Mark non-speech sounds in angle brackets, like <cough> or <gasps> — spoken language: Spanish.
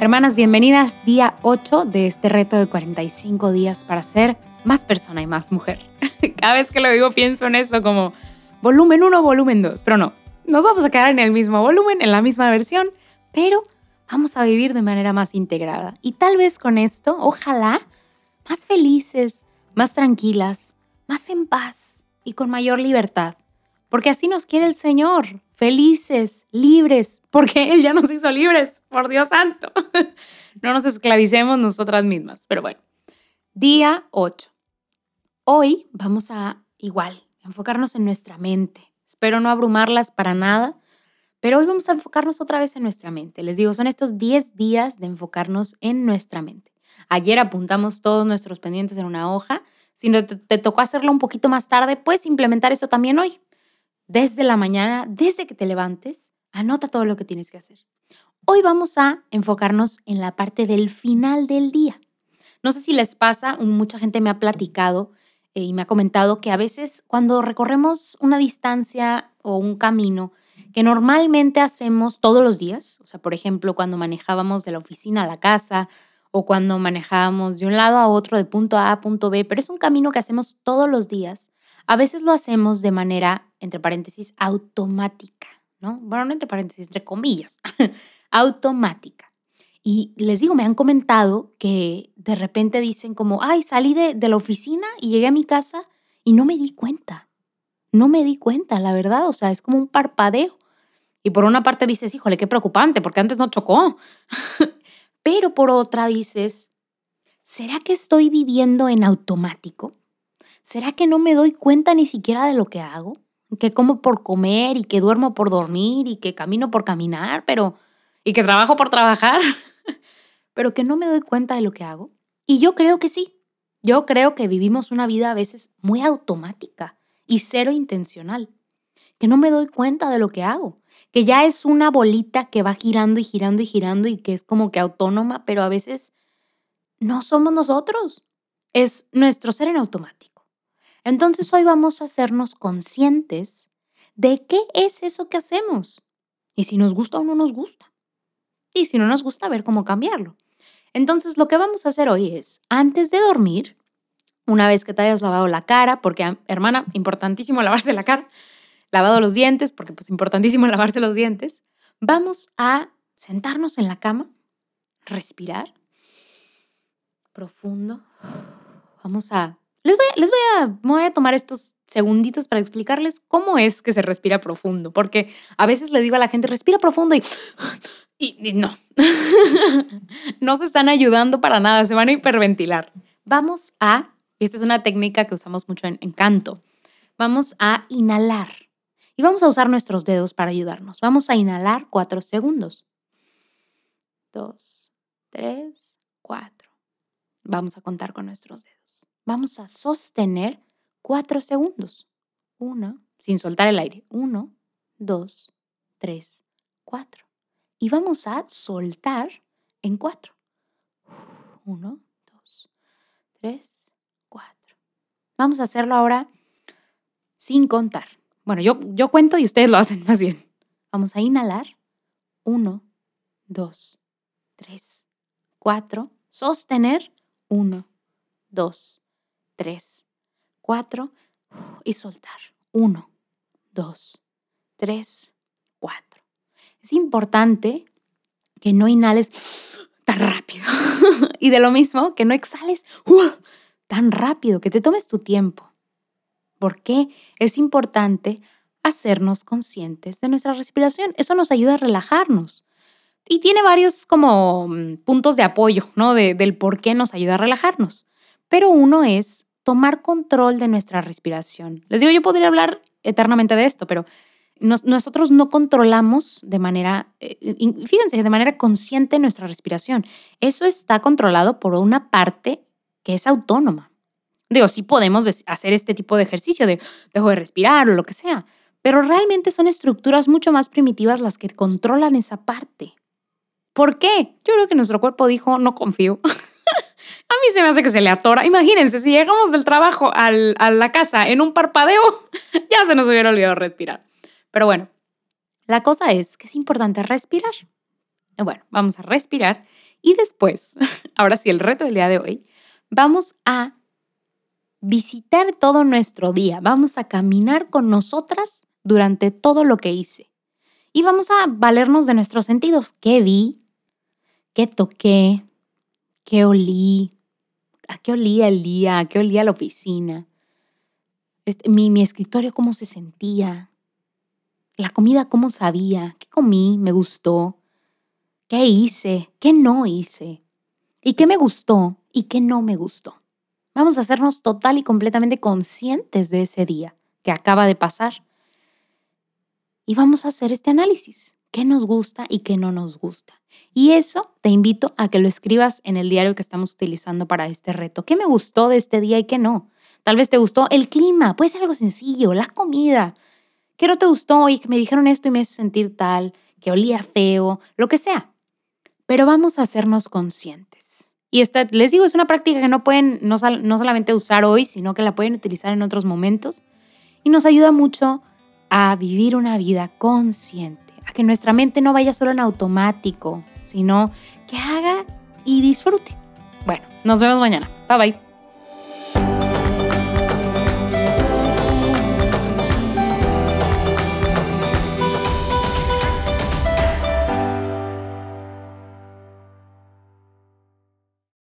Hermanas, bienvenidas día 8 de este reto de 45 días para ser más persona y más mujer. <laughs> Cada vez que lo digo pienso en esto como volumen 1, volumen 2, pero no, nos vamos a quedar en el mismo volumen, en la misma versión, pero vamos a vivir de manera más integrada. Y tal vez con esto, ojalá, más felices, más tranquilas, más en paz y con mayor libertad. Porque así nos quiere el Señor, felices, libres, porque Él ya nos hizo libres, por Dios santo. <laughs> No nos esclavicemos nosotras mismas. Pero bueno, día 8. Hoy vamos a igual, enfocarnos en nuestra mente. Espero no abrumarlas para nada, pero hoy vamos a enfocarnos otra vez en nuestra mente. Les digo, son estos 10 días de enfocarnos en nuestra mente. Ayer apuntamos todos nuestros pendientes en una hoja. Si no te, te tocó hacerlo un poquito más tarde, puedes implementar eso también hoy desde la mañana, desde que te levantes, anota todo lo que tienes que hacer. Hoy vamos a enfocarnos en la parte del final del día. No sé si les pasa, mucha gente me ha platicado eh, y me ha comentado que a veces cuando recorremos una distancia o un camino que normalmente hacemos todos los días, o sea, por ejemplo, cuando manejábamos de la oficina a la casa o cuando manejábamos de un lado a otro, de punto A a punto B, pero es un camino que hacemos todos los días, a veces lo hacemos de manera, entre paréntesis, automática, ¿no? Bueno, no entre paréntesis, entre comillas, <laughs> automática. Y les digo, me han comentado que de repente dicen como, ay, salí de, de la oficina y llegué a mi casa y no me di cuenta. No me di cuenta, la verdad. O sea, es como un parpadeo. Y por una parte dices, híjole, qué preocupante, porque antes no chocó. <laughs> Pero por otra dices, ¿será que estoy viviendo en automático? ¿será que no me doy cuenta ni siquiera de lo que hago? Que como por comer y que duermo por dormir y que camino por caminar, pero y que trabajo por trabajar, <laughs> pero que no me doy cuenta de lo que hago. Y yo creo que sí. Yo creo que vivimos una vida a veces muy automática y cero intencional. Que no me doy cuenta de lo que hago. Que ya es una bolita que va girando y girando y girando y que es como que autónoma, pero a veces no somos nosotros. Es nuestro ser en automático. Entonces hoy vamos a hacernos conscientes de qué es eso que hacemos y si nos gusta o no nos gusta. Y si no nos gusta, ver cómo cambiarlo. Entonces lo que vamos a hacer hoy es, antes de dormir, una vez que te hayas lavado la cara, porque hermana, importantísimo lavarse la cara, lavado los dientes, porque pues importantísimo <laughs> lavarse los dientes, vamos a sentarnos en la cama, respirar profundo, vamos a les voy, a, voy a tomar estos segunditos para explicarles cómo es que se respira profundo, porque a veces le digo a la gente, respira profundo y, <gasps> y, no, <laughs> no se están ayudando para nada, se van a hiperventilar. Vamos a, y esta es una técnica que usamos mucho en, en canto, vamos a inhalar y vamos a usar nuestros dedos para ayudarnos. Vamos a inhalar cuatro segundos. Dos, tres, cuatro. Vamos a contar con nuestros dedos vamos a sostener cuatro segundos. Uno, sin soltar el aire. Uno, dos, tres, cuatro. Y vamos a soltar en cuatro. Uno, dos, tres, cuatro. Vamos a hacerlo ahora sin contar. Bueno, yo, yo cuento y ustedes lo hacen <laughs> más bien. Vamos a inhalar. Uno, dos, tres, cuatro. Sostener. Uno, dos, tres, cuatro y soltar. Uno, dos, tres, cuatro. Es importante que no inhales <gasps> tan rápido <laughs> y de lo mismo que no exhales tan rápido, que te tomes tu tiempo. Porque es importante hacernos conscientes de nuestra respiración. Eso nos ayuda a relajarnos. Y tiene varios como mm, puntos de apoyo, ¿no? del por qué nos ayuda a relajarnos. Pero uno es tomar control de nuestra respiración. Les digo, yo podría hablar eternamente de esto, pero nosotros no controlamos de manera, eh, fíjense, de manera consciente nuestra respiración. Eso está controlado por una parte que es autónoma. Digo, sí podemos hacer este tipo de ejercicio de dejo de respirar o lo que sea, pero realmente son estructuras mucho más primitivas las que controlan esa parte. ¿Por qué? Yo creo que nuestro cuerpo dijo, no confío. <laughs> A mí se me hace que se le atora. Imagínense, si llegamos del trabajo a la casa en un parpadeo, <laughs> ya se nos hubiera olvidado respirar. Pero bueno, La cosa es que es importante respirar. Bueno, vamos a respirar y después, <laughs> ahora sí, el reto del día de hoy, vamos a visitar todo nuestro día, vamos a caminar con nosotras durante todo lo que hice y vamos a valernos de nuestros sentidos. ¿Qué vi? ¿Qué toqué? ¿Qué olí? ¿A qué olía el día? ¿A qué olía la oficina? Este, mi, mi escritorio, ¿cómo se sentía? La comida, ¿cómo sabía? ¿Qué comí? ¿Me gustó? ¿Qué hice? ¿Qué no hice? ¿Y qué me gustó? ¿Y qué no me gustó? Vamos a hacernos total y completamente conscientes de ese día que acaba de pasar. Y vamos a hacer este análisis. ¿Qué nos gusta y qué no nos gusta? Y eso te invito a que lo escribas en el diario que estamos utilizando para este reto. ¿Qué me gustó de este día y qué no? Tal vez te gustó el clima, puede ser algo sencillo, la comida. ¿Qué no te gustó y que me dijeron esto y me hizo sentir tal, que olía feo, lo que sea? Pero vamos a hacernos conscientes. Y esta, les digo, es una práctica que no pueden no, no solamente usar hoy, sino que la pueden utilizar en otros momentos. Y nos ayuda mucho a vivir una vida consciente, a que nuestra mente no vaya solo en automático, sino que haga y disfrute. Bueno, nos vemos mañana. Bye bye.